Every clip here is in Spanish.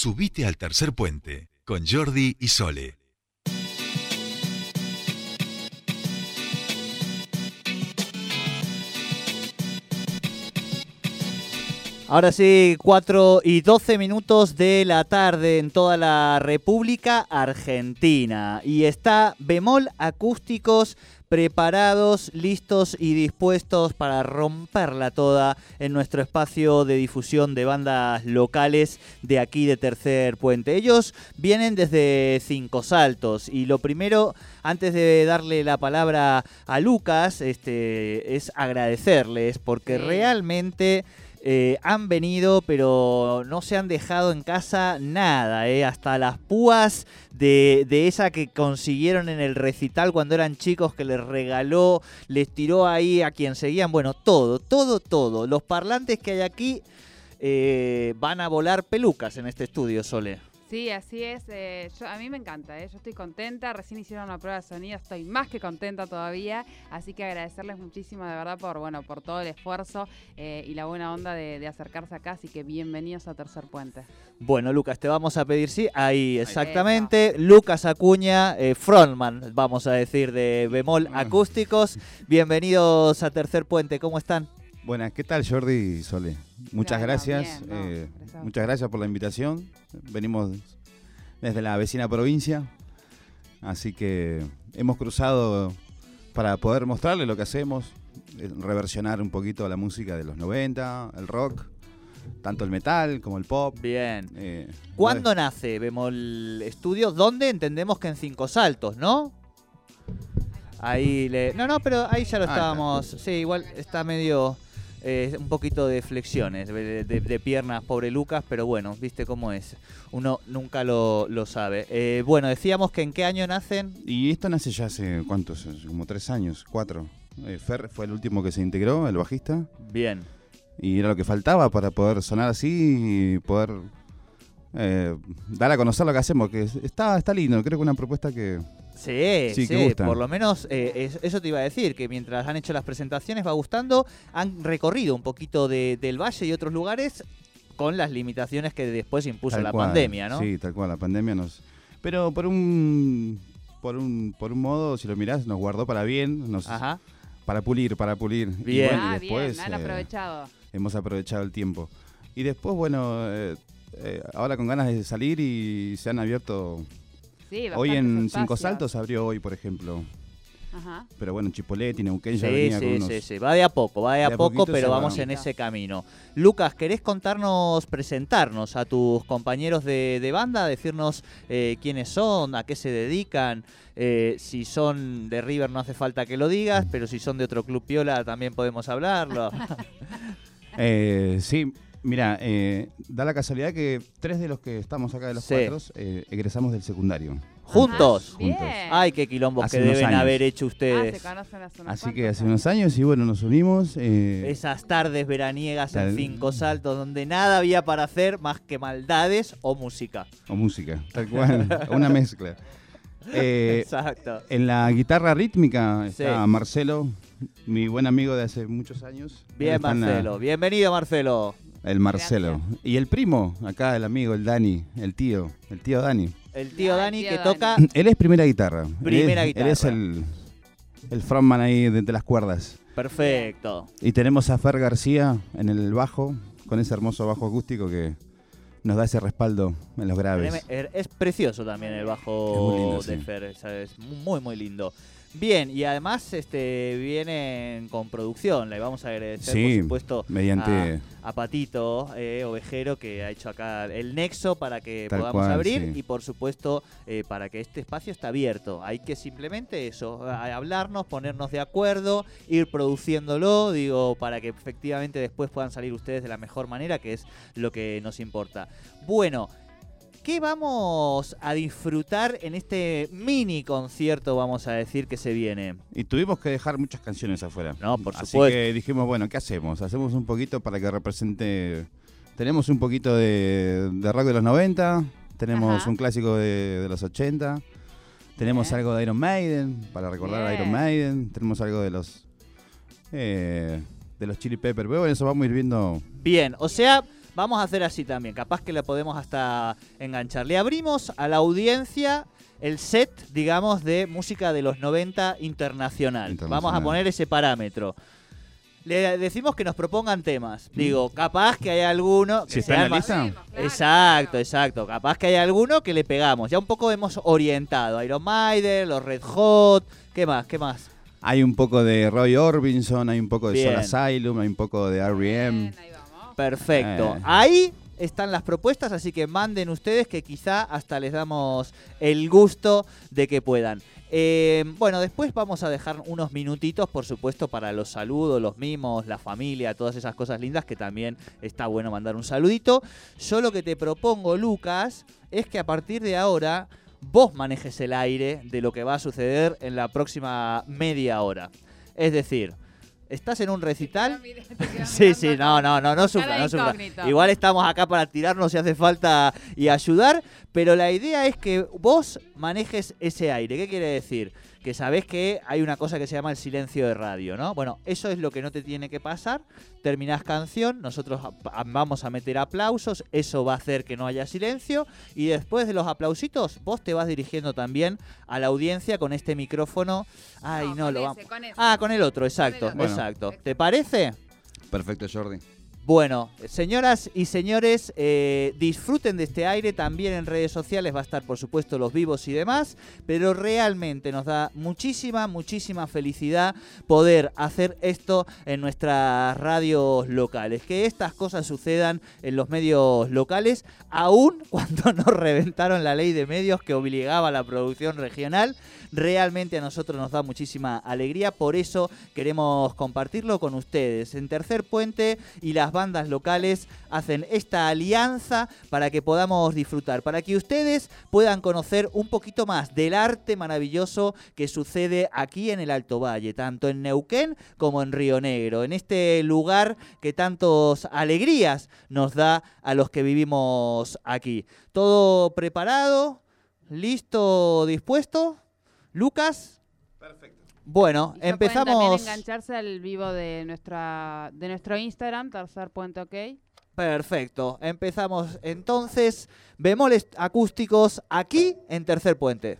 Subite al tercer puente con Jordi y Sole. Ahora sí, 4 y 12 minutos de la tarde en toda la República Argentina. Y está Bemol Acústicos preparados, listos y dispuestos para romperla toda en nuestro espacio de difusión de bandas locales de aquí de Tercer Puente. Ellos vienen desde Cinco Saltos y lo primero, antes de darle la palabra a Lucas, este, es agradecerles porque realmente... Eh, han venido, pero no se han dejado en casa nada, eh, hasta las púas de, de esa que consiguieron en el recital cuando eran chicos, que les regaló, les tiró ahí a quien seguían, bueno, todo, todo, todo. Los parlantes que hay aquí eh, van a volar pelucas en este estudio, Sole. Sí, así es. eh, yo, a mí me encanta, eh, yo estoy contenta. Recién hicieron una prueba de sonido, estoy más que contenta todavía. Así que agradecerles muchísimo, de verdad, por bueno por todo el esfuerzo eh, y la buena onda de, de acercarse acá. Así que bienvenidos a Tercer Puente. Bueno, Lucas, te vamos a pedir, sí, ahí exactamente. Lucas Acuña, eh, frontman, vamos a decir, de Bemol Acústicos. Bienvenidos a Tercer Puente, ¿cómo están? Buenas, ¿qué tal Jordi y Sole? Muchas Claro, gracias. bien, no, eh, gracias. muchas gracias por la invitación. Venimos desde la vecina provincia, así que hemos cruzado para poder mostrarle lo que hacemos, eh, reversionar un poquito la música de los 90, el rock, tanto el metal como el pop. Bien. eh, ¿Cuándo nace Bemol Estudios? ¿Dónde? Entendemos que en Cinco Saltos, ¿no? Ahí le... No, no, pero ahí ya lo Ah, estábamos... Sí, igual está medio... eh, un poquito de flexiones de, de- de piernas, pobre Lucas, pero bueno, viste cómo es. Uno nunca lo, lo sabe. Eh, bueno, decíamos que en qué año nacen. Y esto nace ya hace, ¿cuántos? Como tres años, cuatro. Eh, Fer fue el último que se integró, el bajista. Bien. Y era lo que faltaba para poder sonar así y poder eh, dar a conocer lo que hacemos, que es- está, está lindo, creo que una propuesta que... Sí, sí, Sí, por lo menos eh, es- eso te iba a decir, que mientras han hecho las presentaciones va gustando, han recorrido un poquito de- del valle y otros lugares con las limitaciones que después impuso tal la cual, pandemia, ¿no? Sí, tal cual, la pandemia nos... Pero por un... Por un, por un modo, si lo mirás, nos guardó para bien, nos, Ajá. para pulir, para pulir. Y Bien. bueno, y ah, después, bien, han eh, aprovechado. hemos aprovechado el tiempo. Y después, bueno, eh, eh, ahora con ganas de salir y se han abierto... Sí, Hoy en Cinco. Saltos abrió hoy, por ejemplo. Ajá. Pero bueno, en Chipoleti, Neuquén ya Sí, venía con sí, unos... sí, sí, va de a poco, va de a De a poco, pero vamos va. en ese camino. Lucas, ¿querés contarnos, presentarnos a tus compañeros de, de banda, decirnos eh, quiénes son, a qué se dedican? Eh, si son de River no hace falta que lo digas, pero si son de otro club piola también podemos hablarlo. Eh, sí, mira, eh, da la casualidad que tres de los que estamos acá de los Sí. cuatro eh, egresamos del secundario. ¿Juntos? Ajá, bien. Juntos. Ay, qué quilombos Hace que deben años. haber hecho Ah, se ustedes. conocen hace unos Así que hace unos años y bueno, nos unimos. eh, Esas tardes veraniegas en Cinco Saltos donde nada había para hacer más que maldades o música. O música, tal cual, una mezcla. Eh, Exacto. en la guitarra rítmica Sí. está Marcelo, mi buen amigo de hace muchos años. Bien, la- Marcelo. Bienvenido, Marcelo. El Marcelo. Y el primo, acá el amigo, el Dani, el tío, el tío Dani. El tío Ah, el Dani tío que Dani. toca Él es primera guitarra. Él Primera es- Él es guitarra. el, el frontman ahí de, de las cuerdas. perfecto. Y tenemos a Fer García en el bajo, con ese hermoso bajo acústico que nos da ese respaldo en los graves. Er- Es precioso también el bajo lindo, de sí. Fer, es muy muy lindo. Bien, y además este vienen con producción, le vamos a agradecer Sí, por supuesto mediante- a, a Patito eh, Ovejero que ha hecho acá el nexo para que Tal podamos cual, abrir sí. y por supuesto eh, para que este espacio está abierto. Hay que simplemente eso, hablarnos, ponernos de acuerdo, ir produciéndolo, digo, para que efectivamente después puedan salir ustedes de la mejor manera, que es lo que nos importa. Bueno, ¿qué vamos a disfrutar en este mini concierto, vamos a decir, que se viene? Y tuvimos que dejar muchas canciones afuera. No, por Así supuesto. que dijimos, bueno, ¿qué hacemos? Hacemos un poquito para que represente... Tenemos un poquito de, de rock de los 90, tenemos Ajá. un clásico de, de los 80, tenemos Bien. algo de Iron Maiden, para recordar a Iron. Maiden, tenemos algo de los... eh, de los Chili Peppers. Pero bueno, eso vamos a ir viendo... Bien, o sea, vamos a hacer así también. Capaz que le podemos hasta enganchar. Le abrimos a la audiencia el set, digamos, de música de los 90 internacional. Internacional. Vamos a poner ese parámetro. Le decimos que nos propongan temas. Digo, capaz que hay alguno que Si está sea en la lista. Exacto, exacto. Capaz que hay alguno que le pegamos. Ya un poco hemos orientado. Iron Maiden, los Red Hot. ¿Qué más? ¿Qué más? Hay un poco de Roy Orbison, hay un poco de Bien. Soul Asylum, hay un poco de R.E.M. Bien. Perfecto. Eh. Ahí están las propuestas, así que manden ustedes que quizá hasta les damos el gusto de que puedan. Eh, bueno, después vamos a dejar unos minutitos, por supuesto, para los saludos, los mimos, la familia, todas esas cosas lindas que también está bueno mandar un saludito. Yo lo que te propongo, Lucas, es que a partir de ahora vos manejes el aire de lo que va a suceder en la próxima media hora. Es decir, estás en un recital. Te Sí, sí, no, no, no, no sufra, no sufra. Igual estamos acá para tirarnos si hace falta y ayudar, pero la idea es que vos manejes ese aire. ¿Qué quiere decir? Que sabés que hay una cosa que se llama el silencio de radio, ¿no? Bueno, eso es lo que no te tiene que pasar. Terminás canción, nosotros vamos a meter aplausos, eso va a hacer que no haya silencio y después de los aplausitos vos te vas dirigiendo también a la audiencia con este micrófono. Ay, no, con lo ese, vamos. con. Ah, con el otro, exacto, otro. Bueno. exacto. ¿Te parece? Perfecto, Jordi. Bueno, señoras y señores, eh, disfruten de este aire. También en redes sociales va a estar, por supuesto, los vivos y demás. Pero realmente nos da muchísima, muchísima felicidad poder hacer esto en nuestras radios locales. Que estas cosas sucedan en los medios locales, aún cuando nos reventaron la ley de medios que obligaba a la producción regional. Realmente a nosotros nos da muchísima alegría. Por eso queremos compartirlo con ustedes. En Tercer Puente y las bandas locales hacen esta alianza para que podamos disfrutar, para que ustedes puedan conocer un poquito más del arte maravilloso que sucede aquí en el Alto Valle, tanto en Neuquén como en Río Negro, en este lugar que tantas alegrías nos da a los que vivimos aquí. ¿Todo preparado? ¿Listo? ¿Dispuesto? ¿Lucas? Bueno, Y ya pueden también empezamos. engancharse al vivo de nuestra de nuestro Instagram, tercer puente ok. Perfecto. Empezamos entonces. Bemoles acústicos aquí en Tercer Puente.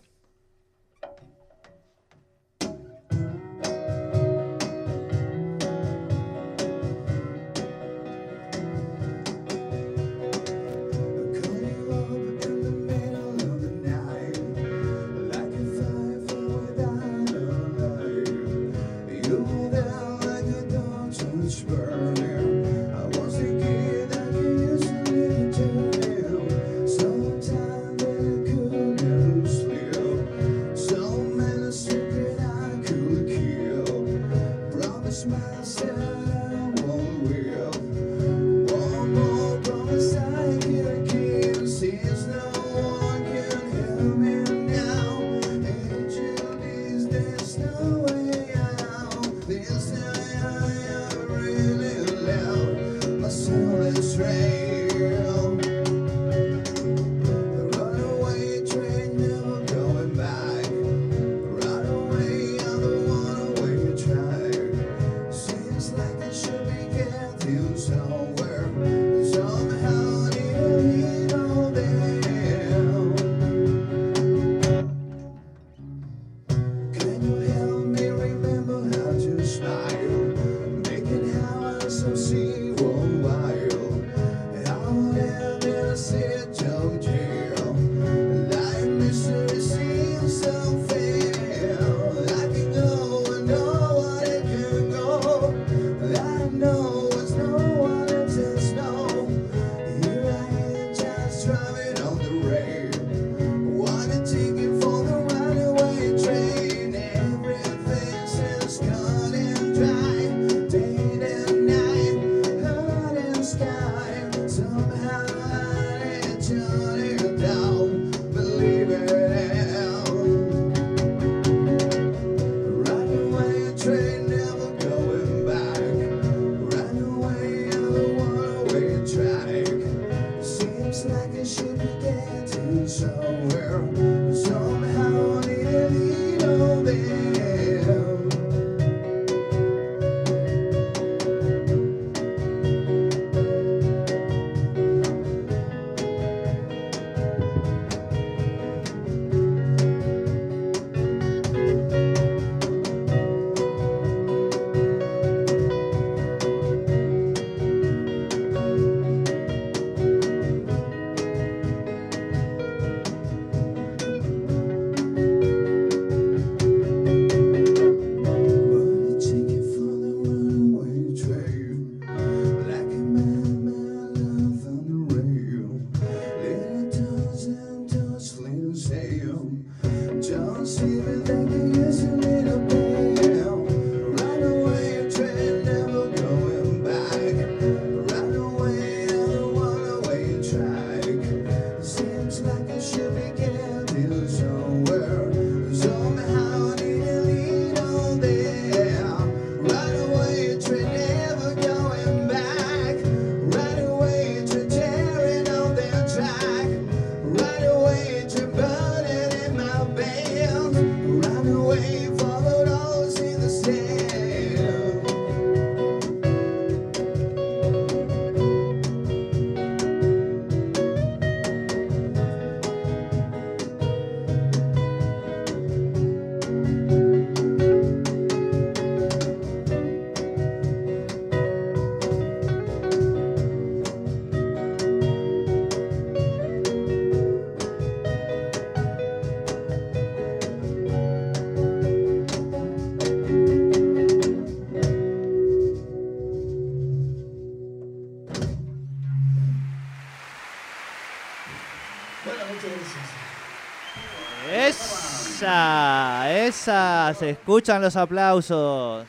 Se escuchan los aplausos.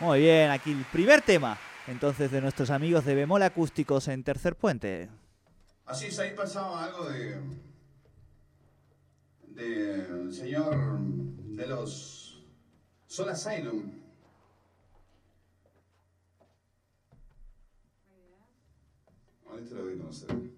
Muy bien, aquí el primer tema, entonces, de nuestros amigos de Bemol Acústicos en Tercer Puente. Así es, ahí pasaba algo de. del señor de los. Soul Asylum. Ahorita lo voy a conocer.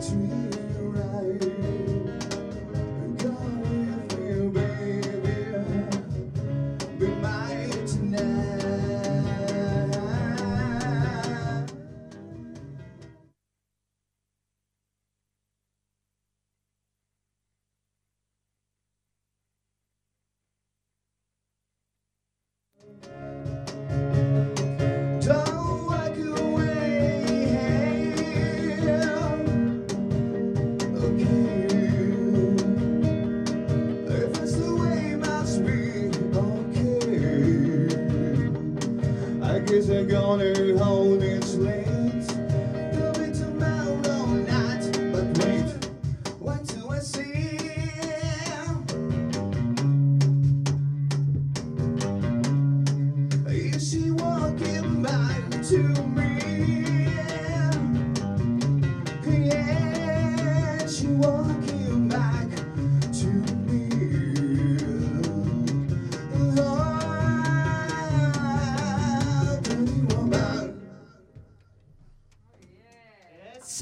tree.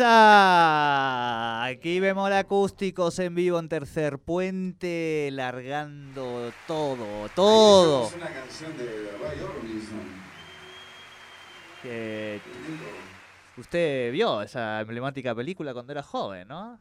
Aquí vemos acústicos en vivo en Tercer Puente, largando todo, todo. Es una canción de Ray Orbison. Que usted vio esa emblemática película cuando era joven, ¿no?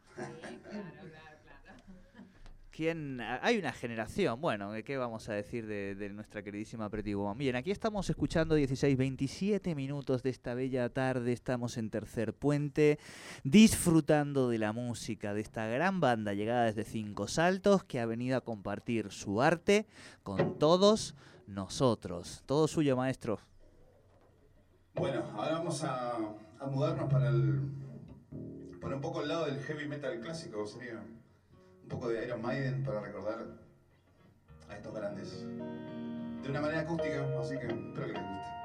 ¿Quién? Hay una generación, bueno, ¿qué vamos a decir de, nuestra queridísima Pretty Woman? Bien, aquí estamos escuchando 16, 27 minutos de esta bella tarde, estamos en Tercer Puente, disfrutando de la música de esta gran banda llegada desde Cinco Saltos que ha venido a compartir su arte con todos nosotros. Todo suyo, maestro. Bueno, ahora vamos a, a mudarnos para el. para un poco el lado del heavy metal clásico, sería. Poco de Iron Maiden para recordar a estos grandes. De una manera acústica, así que espero que les guste.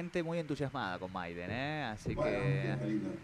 Gente muy entusiasmada con Maiden, ¿eh? Así Bueno, que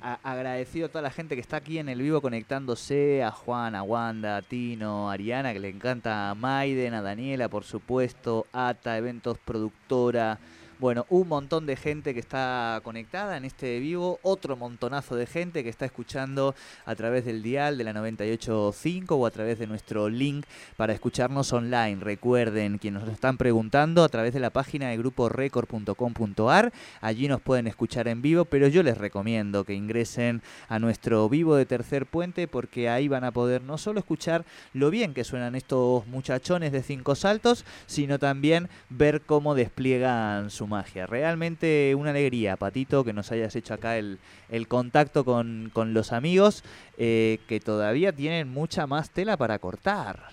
a- agradecido a toda la gente que está aquí en el vivo conectándose, a Juan, a Wanda, a Tino, a Ariana, que le encanta Maiden, a Daniela, por supuesto, Ata, Eventos Productora. Bueno, un montón de gente que está conectada en este vivo, otro montonazo de gente que está escuchando a través del dial de la 98.5 o a través de nuestro link para escucharnos online. Recuerden, quienes nos están preguntando, a través de la página de gruporecord.com.ar, allí nos pueden escuchar en vivo, pero yo les recomiendo que ingresen a nuestro vivo de tercer puente porque ahí van a poder no solo escuchar lo bien que suenan estos muchachones de cinco saltos, sino también ver cómo despliegan su magia. Realmente una alegría, Patito, que nos hayas hecho acá el, el contacto con, con los amigos eh, que todavía tienen mucha más tela para cortar.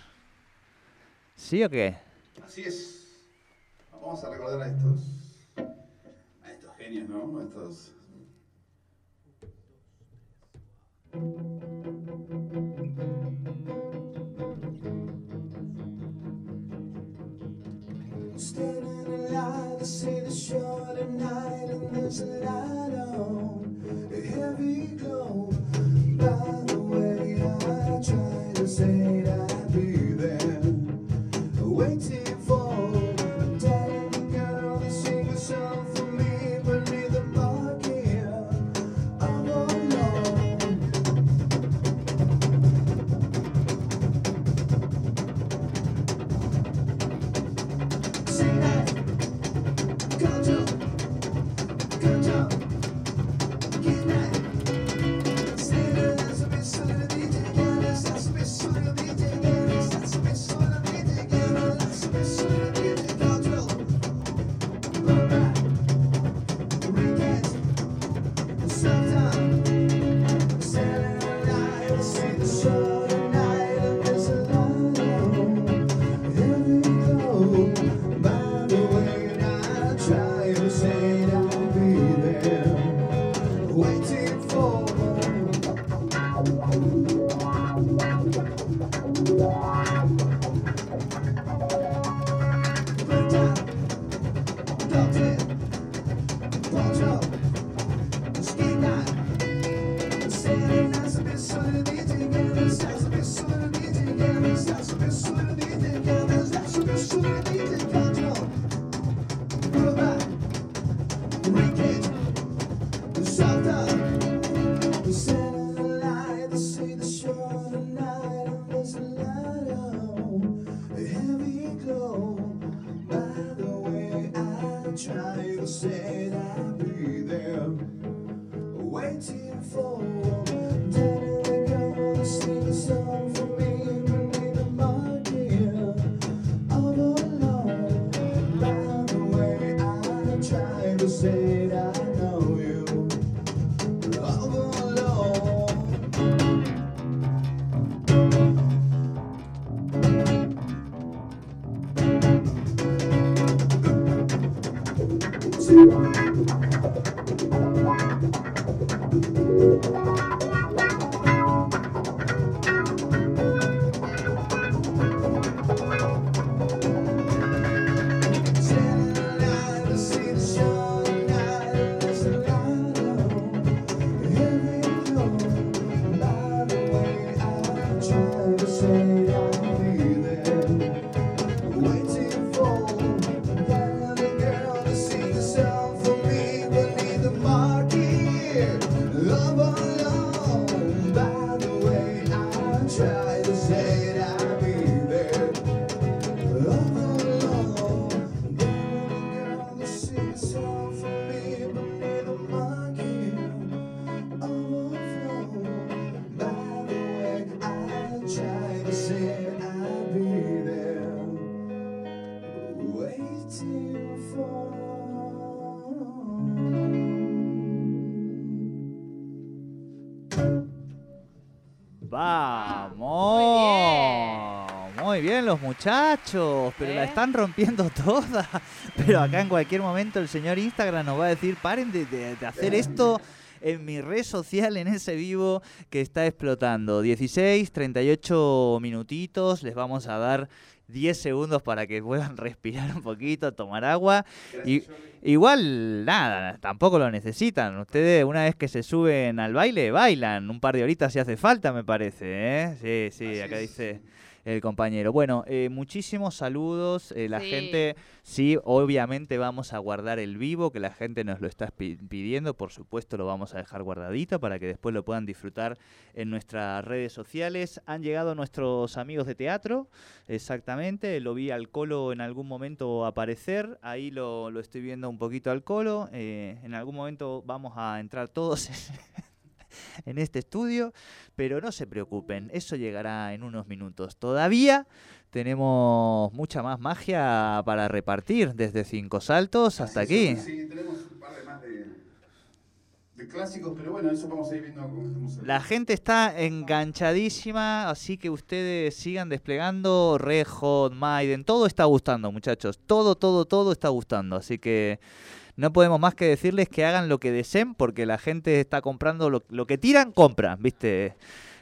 ¿Sí o qué? Así es. Vamos a recordar a estos. a estos genios, ¿no? A estos. Standing to see the short at night and there's a light on a heavy glow. By the way, I try to say that I'll be there, waiting Pero la ¿Eh? están rompiendo toda. Pero acá en cualquier momento el señor Instagram nos va a decir, paren de, de- de hacer esto en mi red social, en ese vivo que está explotando. 16, 38 minutitos, les vamos a dar 10 segundos para que puedan respirar un poquito, tomar agua. Y, igual, nada, tampoco lo necesitan. Ustedes una vez que se suben al baile, bailan. Un par de horitas si hace falta, me parece. ¿eh? Sí, sí, Así acá es. dice el compañero. Bueno, eh, muchísimos saludos. eh, la Sí. gente, sí, obviamente vamos a guardar el vivo, que la gente nos lo está pi- pidiendo. Por supuesto, lo vamos a dejar guardadito para que después lo puedan disfrutar en nuestras redes sociales. Han llegado nuestros amigos de teatro, exactamente. Lo vi al Colo en algún momento aparecer. Ahí lo, lo estoy viendo un poquito al Colo. eh, en algún momento vamos a entrar todos en este estudio, pero no se preocupen, eso llegará en unos minutos. Todavía tenemos mucha más magia para repartir, desde Cinco Saltos hasta aquí. es, Sí, tenemos un par de más de, de clásicos, pero bueno, eso vamos a ir viendo cómo estamos. La gente está enganchadísima, así que ustedes sigan desplegando Red Hot, Maiden, todo está gustando, muchachos. Todo, todo, todo está gustando. Así que no podemos más que decirles que hagan lo que deseen, porque la gente está comprando lo, lo que tiran, compran, ¿viste?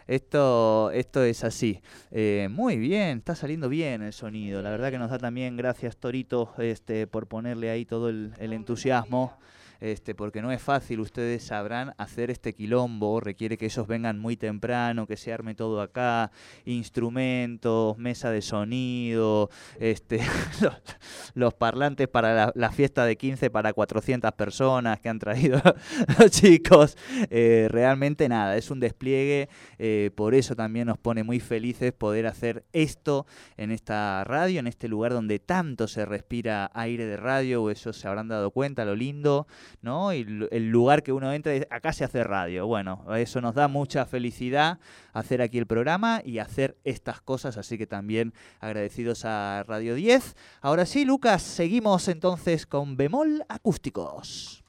Esto, esto es así. Eh, muy bien, está saliendo bien el sonido. La verdad que nos da también gracias, Torito, este, por ponerle ahí todo el, el entusiasmo este, porque no es fácil, ustedes sabrán hacer este quilombo, requiere que ellos vengan muy temprano, que se arme todo acá, instrumentos, mesa de sonido, este, los, parlantes para la, fiesta de 15 para 400 personas que han traído los chicos, Eh, realmente nada, es un despliegue, eh, por eso también nos pone muy felices poder hacer esto en esta radio, en este lugar donde tanto se respira aire de radio, ellos se habrán dado cuenta, lo lindo, ¿no? Y el lugar que uno entra, acá se hace radio. Bueno, eso nos da mucha felicidad hacer aquí el programa y hacer estas cosas, así que también agradecidos a Radio 10. Ahora sí, Lucas, seguimos entonces con bemol acústicos.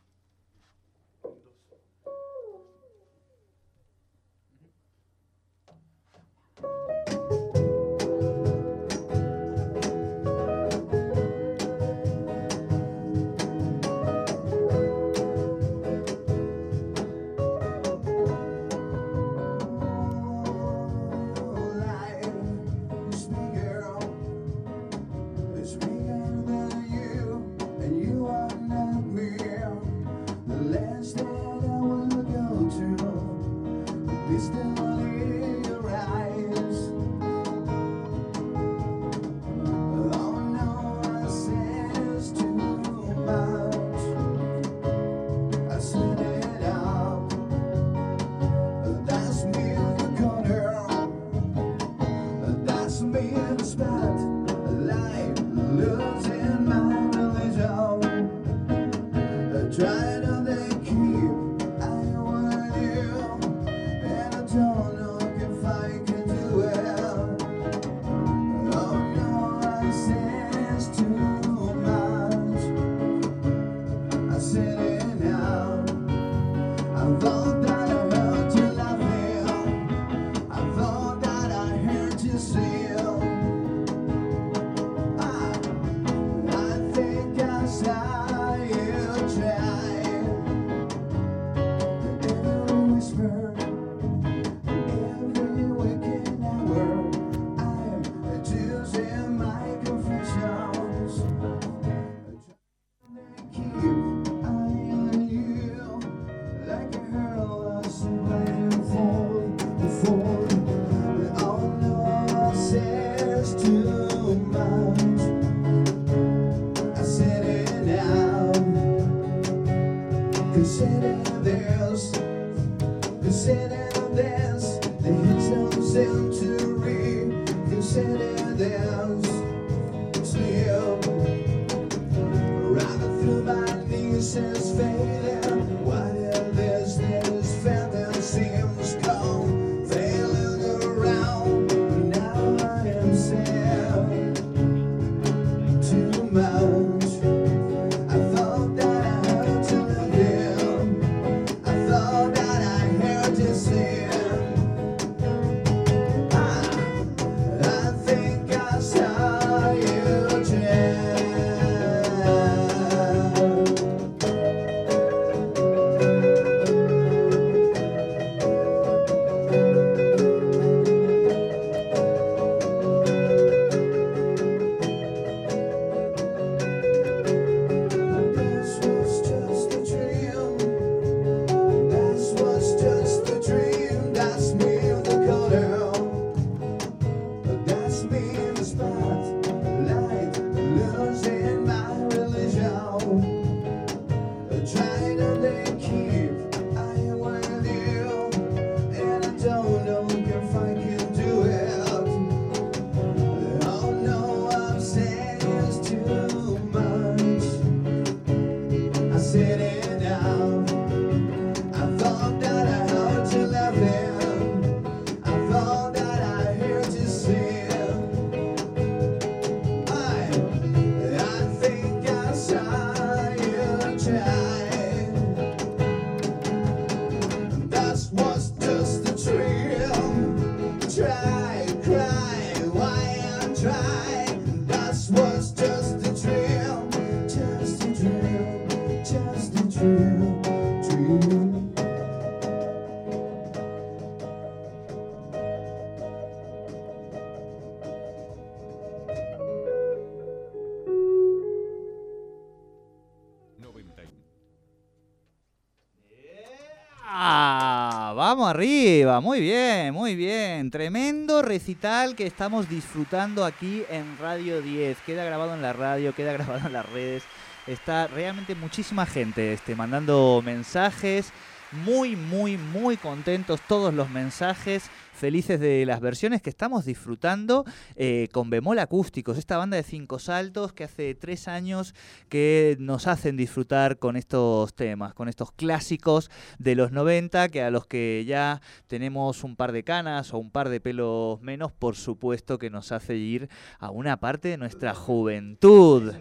Vamos arriba, muy bien, muy bien. Tremendo recital que estamos disfrutando aquí en Radio 10. Queda grabado en la radio, queda grabado en las redes. Está realmente muchísima gente este, mandando mensajes. Muy, muy, muy contentos todos los mensajes. Felices de las versiones que estamos disfrutando eh, con bemol acústicos. Esta banda de cinco saltos que hace tres años que nos hacen disfrutar con estos temas, con estos clásicos de los 90, que a los que ya tenemos un par de canas o un par de pelos menos, por supuesto que nos hace ir a una parte de nuestra juventud.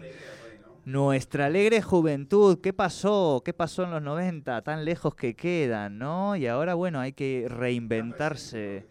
Nuestra alegre juventud, ¿qué pasó? ¿Qué pasó en los 90? Tan lejos que quedan, ¿no? Y ahora, bueno, hay que reinventarse.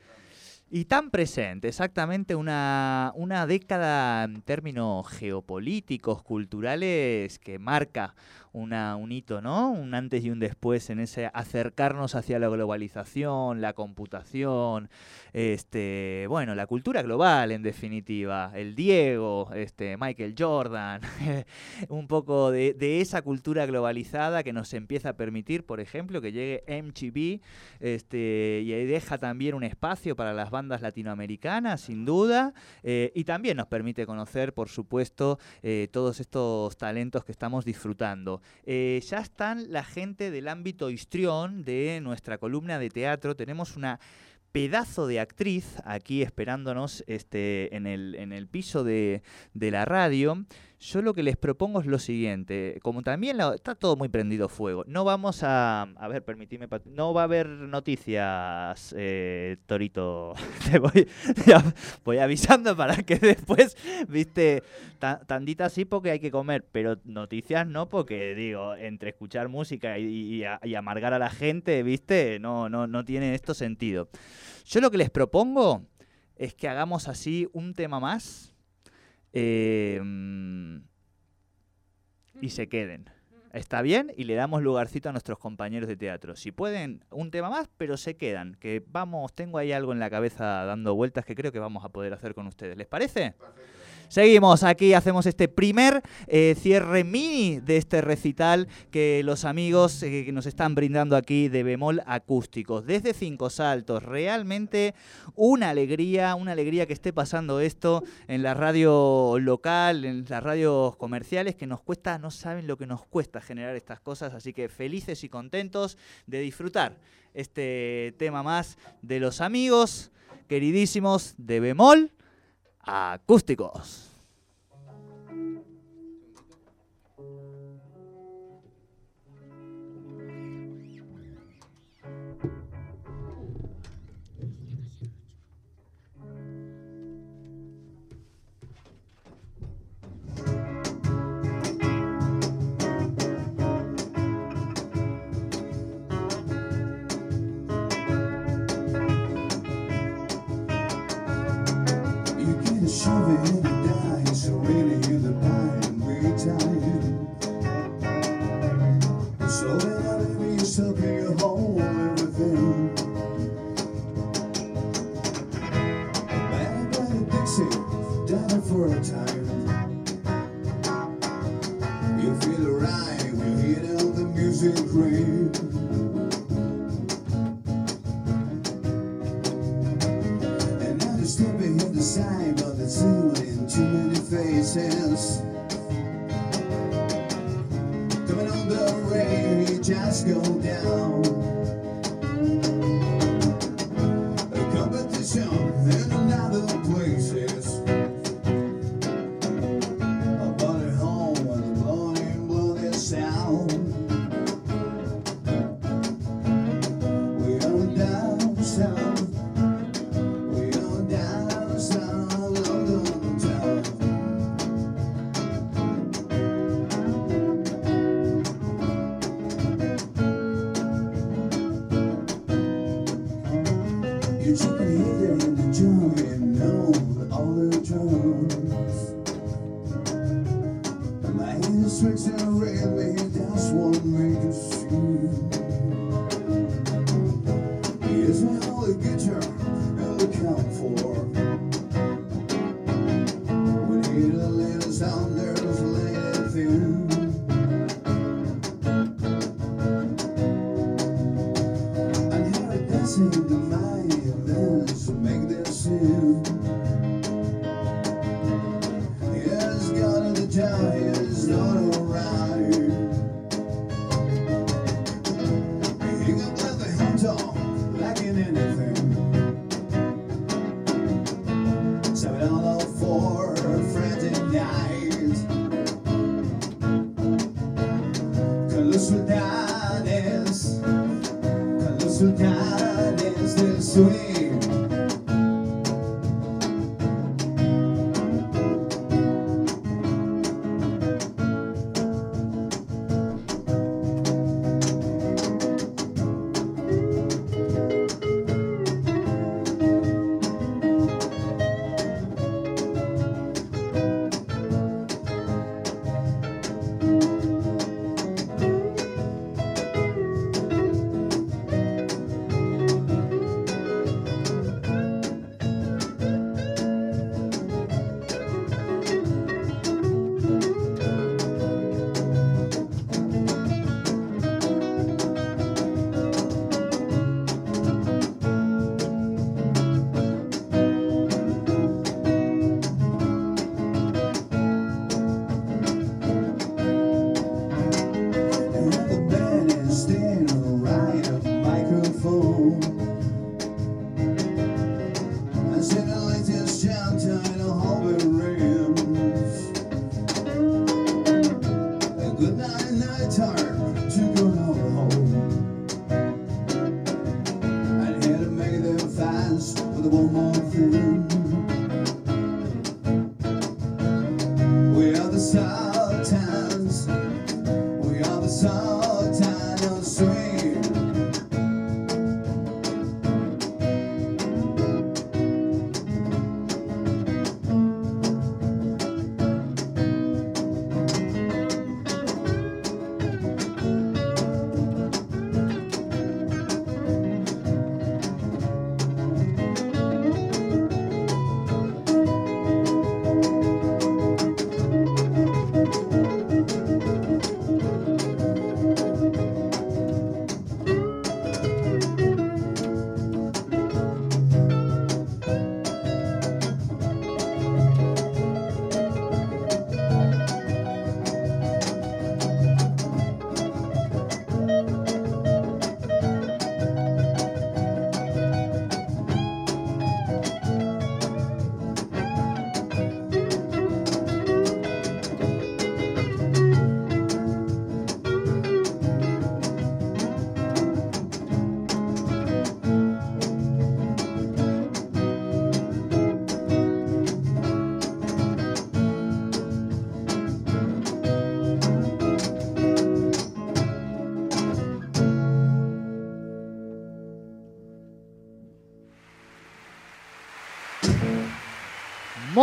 Y tan presente, exactamente una, una década en términos geopolíticos, culturales, que marca una, un hito, ¿no? Un antes y un después en ese acercarnos hacia la globalización, la computación, este, bueno, la cultura global en definitiva, el Diego, este, Michael Jordan, un poco de, de esa cultura globalizada que nos empieza a permitir, por ejemplo, que llegue MTV este, y ahí deja también un espacio para las bandas latinoamericanas, sin duda, eh, y también nos permite conocer, por supuesto, eh, todos estos talentos que estamos disfrutando. Eh, ya están la gente del ámbito histrión de nuestra columna de teatro, tenemos una pedazo de actriz aquí esperándonos este, en, el, en el piso de, de la radio. Yo lo que les propongo es lo siguiente, como también está todo muy prendido fuego, no vamos a, a ver, permitidme, Pat- no va a haber noticias, eh, Torito, te voy, ya voy avisando para que después, viste, ta- tandita sí porque hay que comer, pero noticias no porque, digo, entre escuchar música y, y amargar a la gente, viste, no, no, no tiene esto sentido. Yo lo que les propongo es que hagamos así un tema más eh, y se queden. Está bien y le damos lugarcito a nuestros compañeros de teatro. Si pueden, un tema más, pero se quedan. Que vamos, tengo ahí algo en la cabeza dando vueltas que creo que vamos a poder hacer con ustedes. ¿Les parece? Seguimos aquí, hacemos este primer eh, cierre mini de este recital que los amigos eh, que nos están brindando aquí de bemol acústicos. Desde Cinco Saltos, realmente una alegría, una alegría que esté pasando esto en la radio local, en las radios comerciales, que nos cuesta, no saben lo que nos cuesta generar estas cosas, así que felices y contentos de disfrutar este tema más de los amigos queridísimos de bemol acústicos. You're be in the and know all the drums. My hands tricks and red.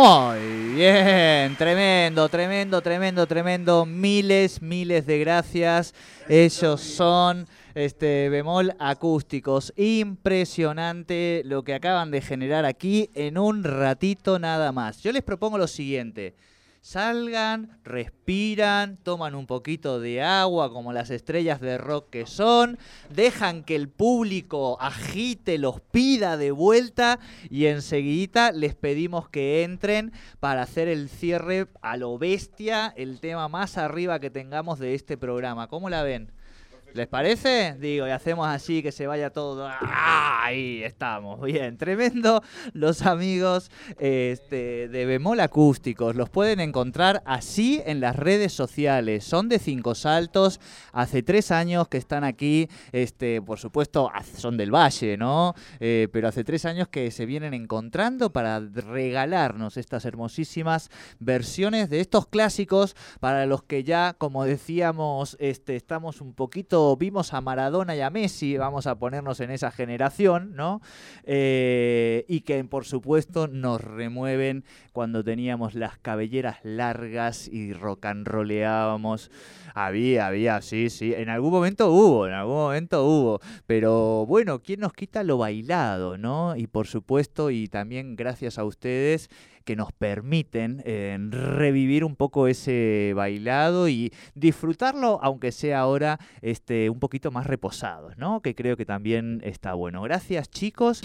Muy bien, tremendo, tremendo, tremendo, tremendo. Miles, miles de gracias. Ellos son este bemol acústicos. Impresionante lo que acaban de generar aquí en un ratito nada más. Yo les propongo lo siguiente. Salgan, respiran, toman un poquito de agua como las estrellas de rock que son, dejan que el público agite, los pida de vuelta y enseguida les pedimos que entren para hacer el cierre a lo bestia, el tema más arriba que tengamos de este programa. ¿Cómo la ven? ¿Les parece? Digo, y hacemos así que se vaya todo. ¡Ah! Ahí estamos. Bien, tremendo. Los amigos este, de Bemol Acústicos los pueden encontrar así en las redes sociales. Son de Cinco Saltos. Hace tres años que están aquí. Este, por supuesto, son del Valle, ¿no? Eh, pero hace tres años que se vienen encontrando para regalarnos estas hermosísimas versiones de estos clásicos para los que ya, como decíamos, este, estamos un poquito, vimos a Maradona y a Messi, vamos a ponernos en esa generación, ¿no? Eh, y que por supuesto nos remueven cuando teníamos las cabelleras largas y rock and rolleábamos. Había, había, sí, sí. En algún momento hubo, en algún momento hubo. Pero bueno, ¿quién nos quita lo bailado, no? Y por supuesto, y también gracias a ustedes que nos permiten eh, revivir un poco ese bailado y disfrutarlo, aunque sea ahora este, un poquito más reposados, ¿no? Que creo que también está bueno. Gracias, chicos.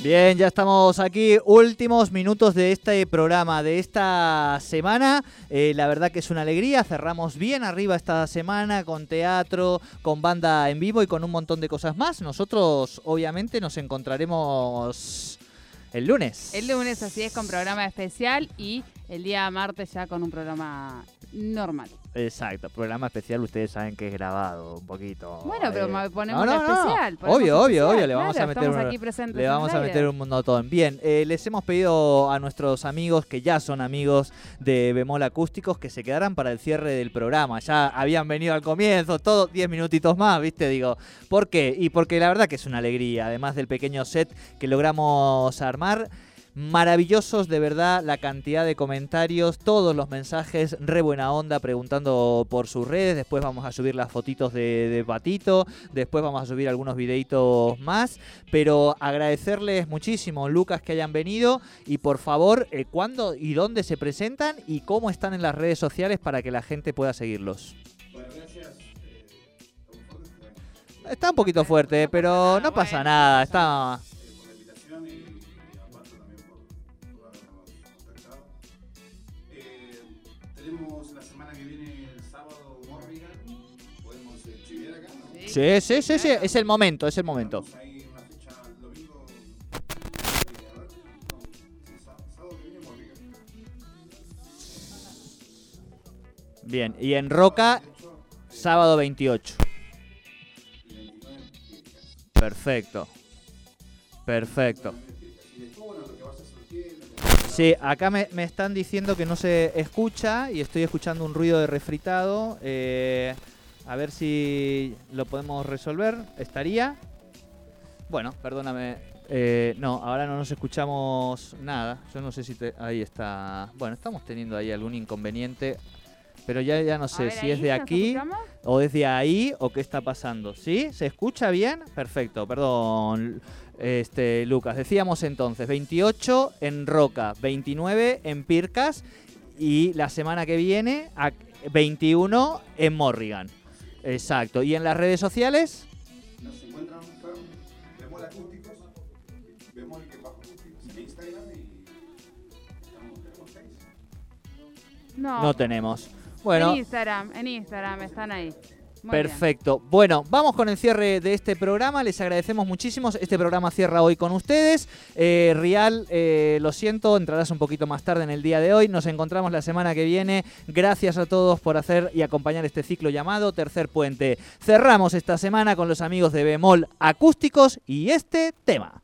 Bien, ya estamos aquí, últimos minutos de este programa de esta semana. Eh, la verdad que es una alegría, cerramos bien arriba esta semana con teatro, con banda en vivo y con un montón de cosas más. Nosotros obviamente nos encontraremos el lunes. El lunes, así es, con programa especial y el día martes ya con un programa normal. Exacto, programa especial, ustedes saben que es grabado un poquito. Bueno, pero eh, ponemos no, un no, no. especial. ponemos Obvio, un obvio, especial, obvio, le vamos a meter un- aquí presentes Le vamos a meter un notón. Bien, eh, les hemos pedido a nuestros amigos que ya son amigos de Bemol Acústicos que se quedaran para el cierre del programa. Ya habían venido al comienzo, todos 10 minutitos más, ¿viste? Digo, ¿por qué? Y porque la verdad que es una alegría, además del pequeño set que logramos armar. Maravillosos, de verdad, la cantidad de comentarios, todos los mensajes, re buena onda, preguntando por sus redes. Después vamos a subir las fotitos de, de Patito, después vamos a subir algunos videitos más. Pero agradecerles muchísimo, Lucas, que hayan venido. Y por favor, eh, ¿cuándo y dónde se presentan y cómo están en las redes sociales para que la gente pueda seguirlos? Bueno, gracias. eh, Está un poquito fuerte, pero no pasa nada. Está. Sí, sí, sí, sí, es el momento, es el momento. Bien, y en Roca, sábado 28. y 29 Pircas. Perfecto. Perfecto. Sí, acá me, me están diciendo que no se escucha y estoy escuchando un ruido de refritado. Eh, a ver si lo podemos resolver. ¿Estaría? Bueno, perdóname. Eh, no, ahora no nos escuchamos nada. Yo no sé si te- ahí está. Bueno, estamos teniendo ahí algún inconveniente. Pero ya, ya no sé ver, si es de ¿nos aquí o desde ahí o qué está pasando. ¿Sí? ¿Se escucha bien? Perfecto, perdón. Este, Lucas, decíamos entonces 28 en Roca, 29 en Pircas y la semana que viene a- 21 en Morrigan. Exacto. ¿Y en las redes sociales? Nos encuentran Fer, Bemol Acústicos, Bemol que bajo acústicos en Instagram y. No, No tenemos. Bueno, en Instagram, en Instagram, están ahí. Perfecto. Bueno, vamos con el cierre de este programa. Les agradecemos muchísimo. Este programa cierra hoy con ustedes. Eh, Rial, eh, lo siento, entrarás un poquito más tarde en el día de hoy. Nos encontramos la semana que viene. Gracias a todos por hacer y acompañar este ciclo llamado Tercer Puente. Cerramos esta semana con los amigos de Bemol Acústicos y este tema.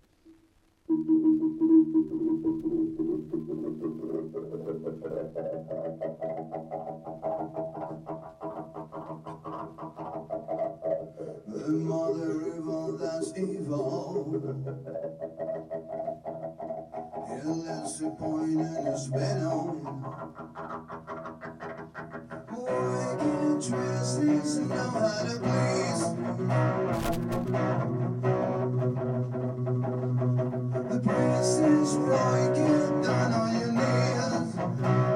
The mother of all that's evil. He lives a point in his venom. Wicked twisties know how to please. The is right, get down on your knees.